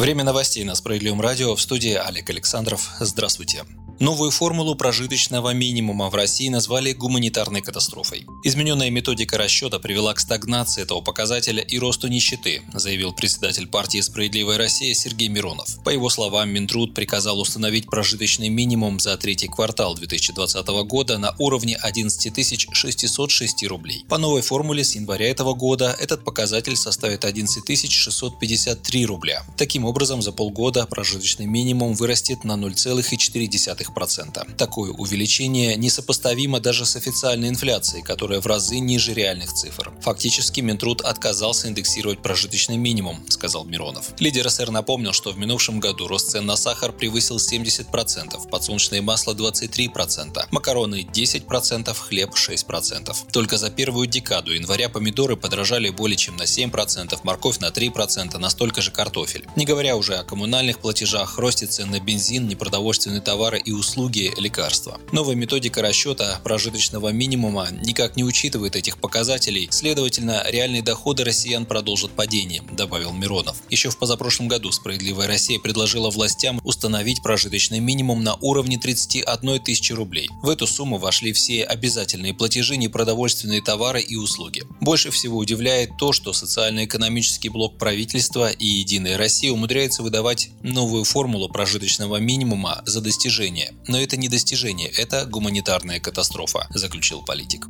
Время новостей на Справедливом радио в студии Олег Александров. Здравствуйте. Новую формулу прожиточного минимума в России назвали гуманитарной катастрофой. Измененная методика расчета привела к стагнации этого показателя и росту нищеты, заявил председатель партии «Справедливая Россия» Сергей Миронов. По его словам, Минтруд приказал установить прожиточный минимум за третий квартал 2020 года на уровне 11 606 рублей. По новой формуле с января этого года этот показатель составит 11 653 рубля. Таким образом, за полгода прожиточный минимум вырастет на 0,4%. 0,2%. Такое увеличение несопоставимо даже с официальной инфляцией, которая в разы ниже реальных цифр. Фактически Минтруд отказался индексировать прожиточный минимум, сказал Миронов. Лидер СР напомнил, что в минувшем году рост цен на сахар превысил 70%, подсолнечное масло 23%, макароны 10%, хлеб 6%. Только за первую декаду января помидоры подорожали более чем на 7%, морковь на 3%, настолько же картофель. Не говоря уже о коммунальных платежах, росте цен на бензин, непродовольственные товары и услуги, лекарства. Новая методика расчета прожиточного минимума никак не учитывает этих показателей, следовательно, реальные доходы россиян продолжат падение, добавил Миронов. Еще в позапрошлом году «Справедливая Россия» предложила властям установить прожиточный минимум на уровне 31 тысячи рублей. В эту сумму вошли все обязательные платежи, непродовольственные товары и услуги. Больше всего удивляет то, что социально-экономический блок правительства и «Единая Россия» умудряется выдавать новую формулу прожиточного минимума за достижение но это не достижение, это гуманитарная катастрофа, заключил политик.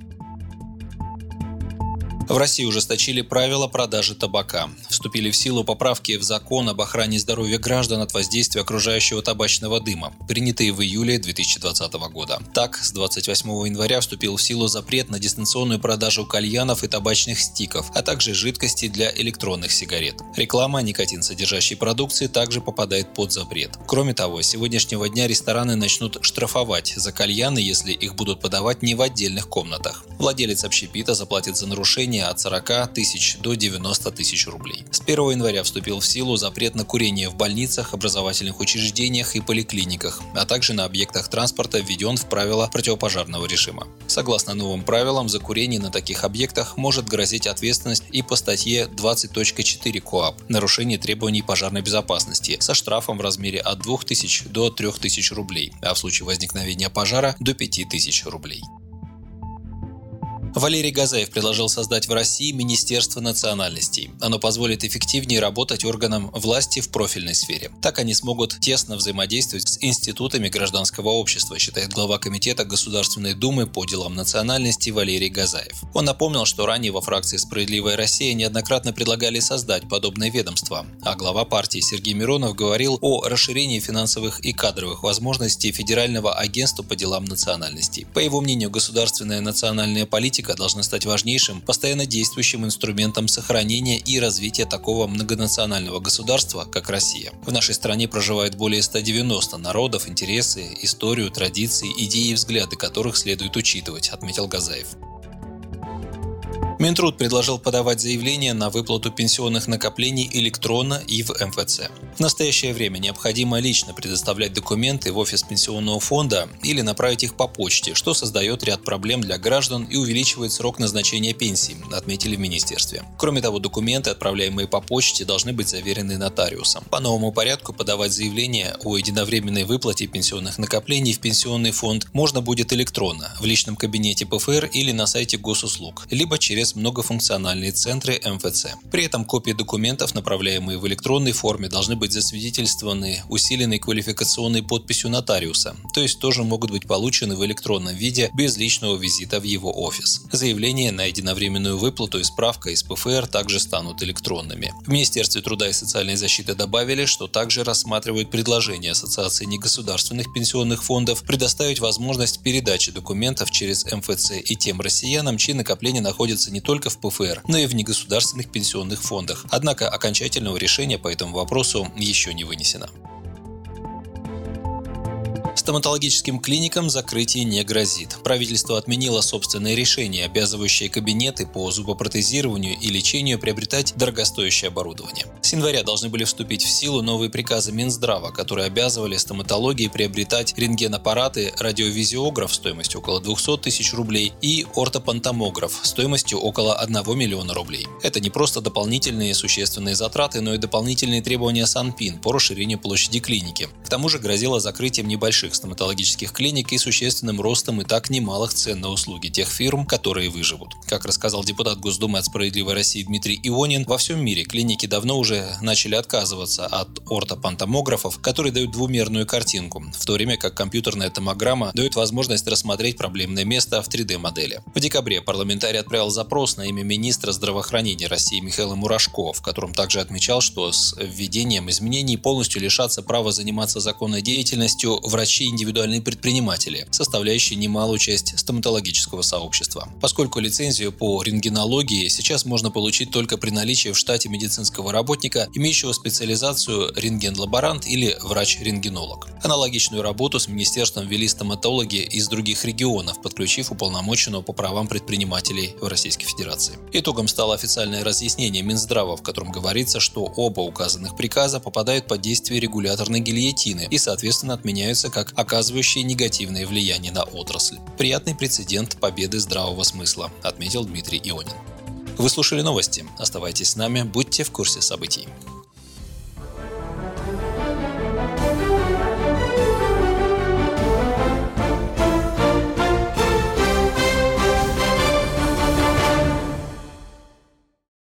В России ужесточили правила продажи табака. Вступили в силу поправки в закон об охране здоровья граждан от воздействия окружающего табачного дыма, принятые в июле 2020 года. Так, с 28 января вступил в силу запрет на дистанционную продажу кальянов и табачных стиков, а также жидкости для электронных сигарет. Реклама никотин содержащей продукции также попадает под запрет. Кроме того, с сегодняшнего дня рестораны начнут штрафовать за кальяны, если их будут подавать не в отдельных комнатах. Владелец общепита заплатит за нарушение нарушения от 40 тысяч до 90 тысяч рублей. С 1 января вступил в силу запрет на курение в больницах, образовательных учреждениях и поликлиниках, а также на объектах транспорта введен в правила противопожарного режима. Согласно новым правилам, за курение на таких объектах может грозить ответственность и по статье 20.4 КОАП «Нарушение требований пожарной безопасности» со штрафом в размере от 2000 до 3000 рублей, а в случае возникновения пожара до 5000 рублей. Валерий Газаев предложил создать в России Министерство национальностей. Оно позволит эффективнее работать органам власти в профильной сфере. Так они смогут тесно взаимодействовать с институтами гражданского общества, считает глава Комитета Государственной Думы по делам национальности Валерий Газаев. Он напомнил, что ранее во фракции «Справедливая Россия» неоднократно предлагали создать подобное ведомство, а глава партии Сергей Миронов говорил о расширении финансовых и кадровых возможностей Федерального агентства по делам национальностей. По его мнению, государственная национальная политика политика должна стать важнейшим, постоянно действующим инструментом сохранения и развития такого многонационального государства, как Россия. В нашей стране проживает более 190 народов, интересы, историю, традиции, идеи и взгляды которых следует учитывать, отметил Газаев. Минтруд предложил подавать заявление на выплату пенсионных накоплений электронно и в МФЦ. В настоящее время необходимо лично предоставлять документы в офис пенсионного фонда или направить их по почте, что создает ряд проблем для граждан и увеличивает срок назначения пенсии, отметили в министерстве. Кроме того, документы, отправляемые по почте, должны быть заверены нотариусом. По новому порядку подавать заявление о единовременной выплате пенсионных накоплений в пенсионный фонд можно будет электронно, в личном кабинете ПФР или на сайте госуслуг, либо через через многофункциональные центры МФЦ. При этом копии документов, направляемые в электронной форме, должны быть засвидетельствованы усиленной квалификационной подписью нотариуса, то есть тоже могут быть получены в электронном виде без личного визита в его офис. Заявление на единовременную выплату и справка из ПФР также станут электронными. В Министерстве труда и социальной защиты добавили, что также рассматривают предложение Ассоциации негосударственных пенсионных фондов предоставить возможность передачи документов через МФЦ и тем россиянам, чьи накопления находятся не не только в ПФР, но и в негосударственных пенсионных фондах. Однако окончательного решения по этому вопросу еще не вынесено. Стоматологическим клиникам закрытие не грозит. Правительство отменило собственное решение, обязывающее кабинеты по зубопротезированию и лечению приобретать дорогостоящее оборудование. С января должны были вступить в силу новые приказы Минздрава, которые обязывали стоматологии приобретать рентгенаппараты, радиовизиограф стоимостью около 200 тысяч рублей и ортопантомограф стоимостью около 1 миллиона рублей. Это не просто дополнительные существенные затраты, но и дополнительные требования Санпин по расширению площади клиники. К тому же грозило закрытием небольших больших стоматологических клиник и существенным ростом и так немалых цен на услуги тех фирм, которые выживут. Как рассказал депутат Госдумы от «Справедливой России» Дмитрий Ионин, во всем мире клиники давно уже начали отказываться от ортопантомографов, которые дают двумерную картинку, в то время как компьютерная томограмма дает возможность рассмотреть проблемное место в 3D-модели. В декабре парламентарий отправил запрос на имя министра здравоохранения России Михаила Мурашко, в котором также отмечал, что с введением изменений полностью лишатся права заниматься законной деятельностью врачи индивидуальные предприниматели, составляющие немалую часть стоматологического сообщества. Поскольку лицензию по рентгенологии сейчас можно получить только при наличии в штате медицинского работника, имеющего специализацию рентген-лаборант или врач-рентгенолог. Аналогичную работу с министерством вели стоматологи из других регионов, подключив уполномоченного по правам предпринимателей в Российской Федерации. Итогом стало официальное разъяснение Минздрава, в котором говорится, что оба указанных приказа попадают под действие регуляторной гильотины и, соответственно, отменяются как оказывающие негативное влияние на отрасль. Приятный прецедент победы здравого смысла, отметил Дмитрий Ионин. Вы слушали новости. Оставайтесь с нами, будьте в курсе событий.